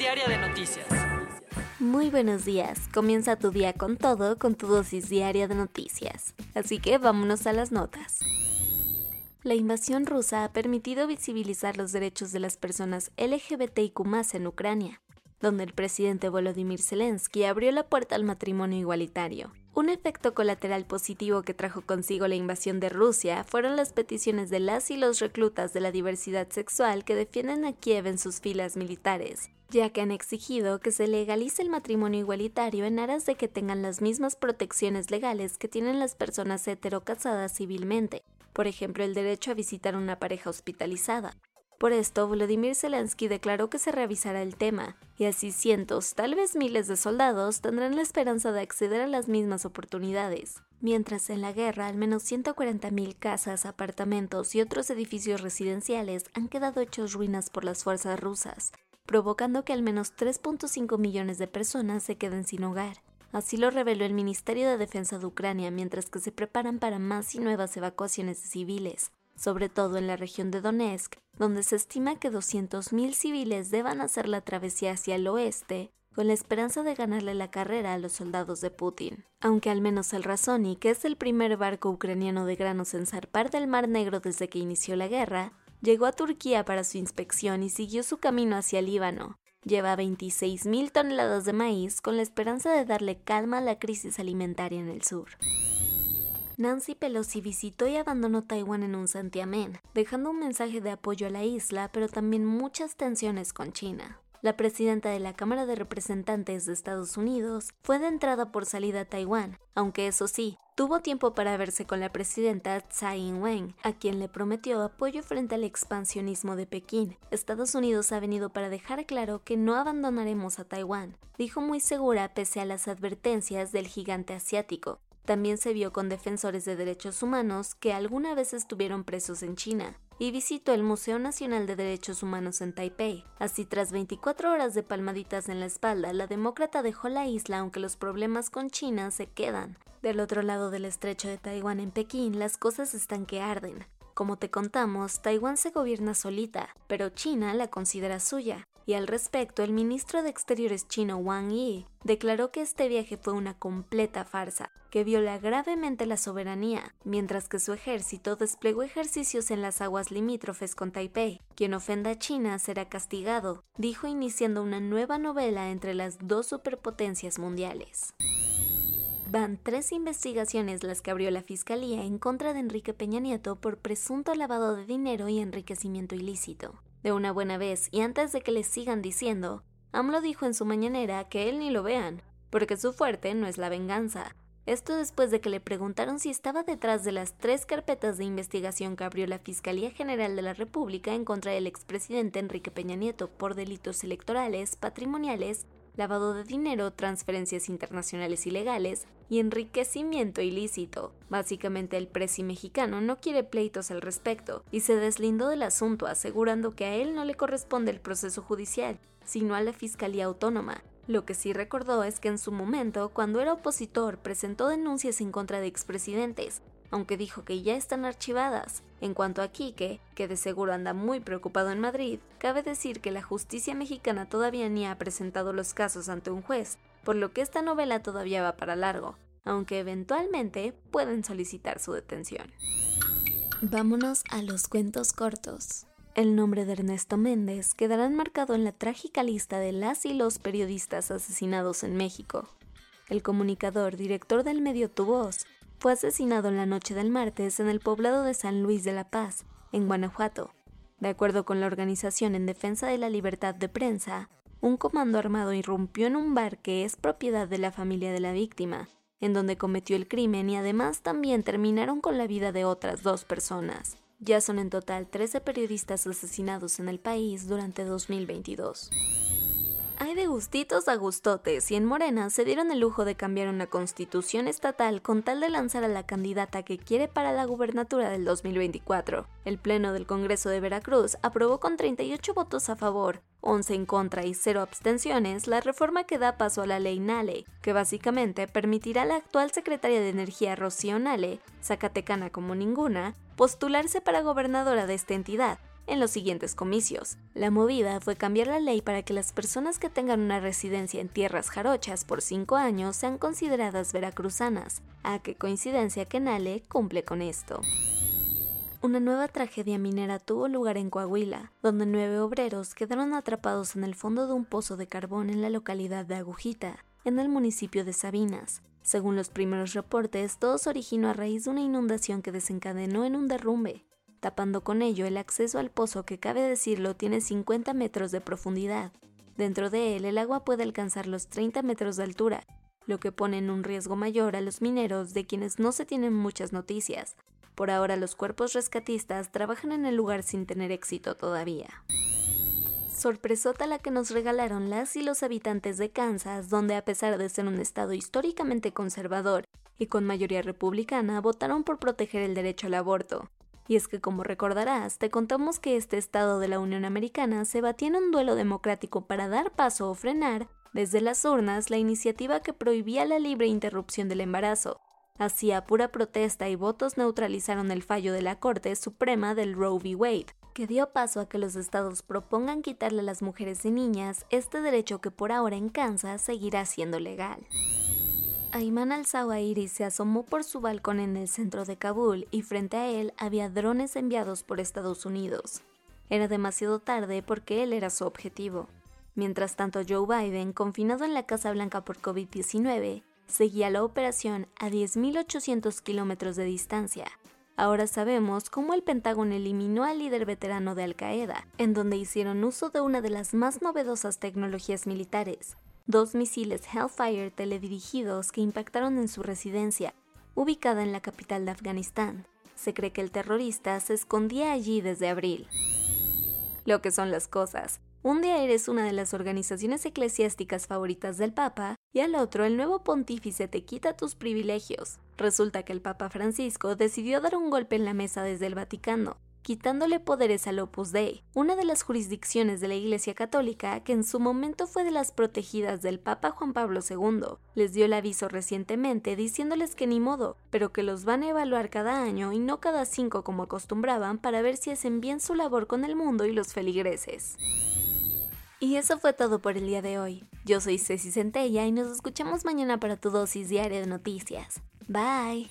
Diaria de noticias. Muy buenos días. Comienza tu día con todo con tu dosis diaria de noticias. Así que vámonos a las notas. La invasión rusa ha permitido visibilizar los derechos de las personas LGBTIQ en Ucrania, donde el presidente Volodymyr Zelensky abrió la puerta al matrimonio igualitario. Un efecto colateral positivo que trajo consigo la invasión de Rusia fueron las peticiones de las y los reclutas de la diversidad sexual que defienden a Kiev en sus filas militares, ya que han exigido que se legalice el matrimonio igualitario en aras de que tengan las mismas protecciones legales que tienen las personas heterocasadas civilmente, por ejemplo el derecho a visitar una pareja hospitalizada. Por esto, Volodymyr Zelensky declaró que se revisará el tema, y así cientos, tal vez miles de soldados tendrán la esperanza de acceder a las mismas oportunidades. Mientras en la guerra, al menos 140.000 casas, apartamentos y otros edificios residenciales han quedado hechos ruinas por las fuerzas rusas, provocando que al menos 3.5 millones de personas se queden sin hogar. Así lo reveló el Ministerio de Defensa de Ucrania mientras que se preparan para más y nuevas evacuaciones de civiles sobre todo en la región de Donetsk, donde se estima que 200.000 civiles deban hacer la travesía hacia el oeste con la esperanza de ganarle la carrera a los soldados de Putin. Aunque al menos el Razoni, que es el primer barco ucraniano de granos en zarpar del Mar Negro desde que inició la guerra, llegó a Turquía para su inspección y siguió su camino hacia Líbano. Lleva 26.000 toneladas de maíz con la esperanza de darle calma a la crisis alimentaria en el sur. Nancy Pelosi visitó y abandonó Taiwán en un santiamén, dejando un mensaje de apoyo a la isla, pero también muchas tensiones con China. La presidenta de la Cámara de Representantes de Estados Unidos fue de entrada por salida a Taiwán, aunque eso sí, tuvo tiempo para verse con la presidenta Tsai Ing-wen, a quien le prometió apoyo frente al expansionismo de Pekín. Estados Unidos ha venido para dejar claro que no abandonaremos a Taiwán, dijo muy segura pese a las advertencias del gigante asiático. También se vio con defensores de derechos humanos que alguna vez estuvieron presos en China y visitó el Museo Nacional de Derechos Humanos en Taipei. Así, tras 24 horas de palmaditas en la espalda, la demócrata dejó la isla aunque los problemas con China se quedan. Del otro lado del estrecho de Taiwán en Pekín, las cosas están que arden. Como te contamos, Taiwán se gobierna solita, pero China la considera suya. Y al respecto, el ministro de Exteriores chino Wang Yi declaró que este viaje fue una completa farsa, que viola gravemente la soberanía, mientras que su ejército desplegó ejercicios en las aguas limítrofes con Taipei. Quien ofenda a China será castigado, dijo iniciando una nueva novela entre las dos superpotencias mundiales. Van tres investigaciones las que abrió la Fiscalía en contra de Enrique Peña Nieto por presunto lavado de dinero y enriquecimiento ilícito. De una buena vez, y antes de que le sigan diciendo, AMLO dijo en su mañanera que él ni lo vean, porque su fuerte no es la venganza. Esto después de que le preguntaron si estaba detrás de las tres carpetas de investigación que abrió la Fiscalía General de la República en contra del expresidente Enrique Peña Nieto por delitos electorales, patrimoniales lavado de dinero, transferencias internacionales ilegales y enriquecimiento ilícito. Básicamente el presi mexicano no quiere pleitos al respecto y se deslindó del asunto asegurando que a él no le corresponde el proceso judicial, sino a la Fiscalía Autónoma. Lo que sí recordó es que en su momento, cuando era opositor, presentó denuncias en contra de expresidentes, aunque dijo que ya están archivadas. En cuanto a Quique, que de seguro anda muy preocupado en Madrid, cabe decir que la justicia mexicana todavía ni ha presentado los casos ante un juez, por lo que esta novela todavía va para largo, aunque eventualmente pueden solicitar su detención. Vámonos a los cuentos cortos. El nombre de Ernesto Méndez quedará enmarcado en la trágica lista de las y los periodistas asesinados en México. El comunicador, director del medio Tu Voz, fue asesinado en la noche del martes en el poblado de San Luis de la Paz, en Guanajuato. De acuerdo con la Organización en Defensa de la Libertad de Prensa, un comando armado irrumpió en un bar que es propiedad de la familia de la víctima, en donde cometió el crimen y además también terminaron con la vida de otras dos personas. Ya son en total 13 periodistas asesinados en el país durante 2022. Hay de gustitos a gustotes y en Morena se dieron el lujo de cambiar una constitución estatal con tal de lanzar a la candidata que quiere para la gubernatura del 2024. El Pleno del Congreso de Veracruz aprobó con 38 votos a favor, 11 en contra y 0 abstenciones la reforma que da paso a la ley Nale, que básicamente permitirá a la actual secretaria de Energía Rocío Nale, zacatecana como ninguna, postularse para gobernadora de esta entidad, en los siguientes comicios. La movida fue cambiar la ley para que las personas que tengan una residencia en tierras jarochas por cinco años sean consideradas veracruzanas. A qué coincidencia que Nale cumple con esto. Una nueva tragedia minera tuvo lugar en Coahuila, donde nueve obreros quedaron atrapados en el fondo de un pozo de carbón en la localidad de Agujita, en el municipio de Sabinas. Según los primeros reportes, todo se originó a raíz de una inundación que desencadenó en un derrumbe tapando con ello el acceso al pozo que cabe decirlo tiene 50 metros de profundidad. Dentro de él el agua puede alcanzar los 30 metros de altura, lo que pone en un riesgo mayor a los mineros de quienes no se tienen muchas noticias. Por ahora los cuerpos rescatistas trabajan en el lugar sin tener éxito todavía. Sorpresota la que nos regalaron las y los habitantes de Kansas, donde a pesar de ser un estado históricamente conservador y con mayoría republicana, votaron por proteger el derecho al aborto. Y es que, como recordarás, te contamos que este estado de la Unión Americana se batía en un duelo democrático para dar paso o frenar, desde las urnas, la iniciativa que prohibía la libre interrupción del embarazo. Así, a pura protesta y votos neutralizaron el fallo de la Corte Suprema del Roe v. Wade, que dio paso a que los estados propongan quitarle a las mujeres y niñas este derecho que por ahora en Kansas seguirá siendo legal. Ayman al-Zawahiri se asomó por su balcón en el centro de Kabul y frente a él había drones enviados por Estados Unidos. Era demasiado tarde porque él era su objetivo. Mientras tanto, Joe Biden, confinado en la Casa Blanca por COVID-19, seguía la operación a 10.800 kilómetros de distancia. Ahora sabemos cómo el Pentágono eliminó al líder veterano de Al Qaeda, en donde hicieron uso de una de las más novedosas tecnologías militares, dos misiles Hellfire teledirigidos que impactaron en su residencia, ubicada en la capital de Afganistán. Se cree que el terrorista se escondía allí desde abril. Lo que son las cosas. Un día eres una de las organizaciones eclesiásticas favoritas del Papa y al otro el nuevo pontífice te quita tus privilegios. Resulta que el Papa Francisco decidió dar un golpe en la mesa desde el Vaticano, quitándole poderes al Opus Dei, una de las jurisdicciones de la Iglesia Católica que en su momento fue de las protegidas del Papa Juan Pablo II. Les dio el aviso recientemente diciéndoles que ni modo, pero que los van a evaluar cada año y no cada cinco como acostumbraban para ver si hacen bien su labor con el mundo y los feligreses. Y eso fue todo por el día de hoy. Yo soy Ceci Centella y nos escuchamos mañana para tu dosis diaria de noticias. Bye.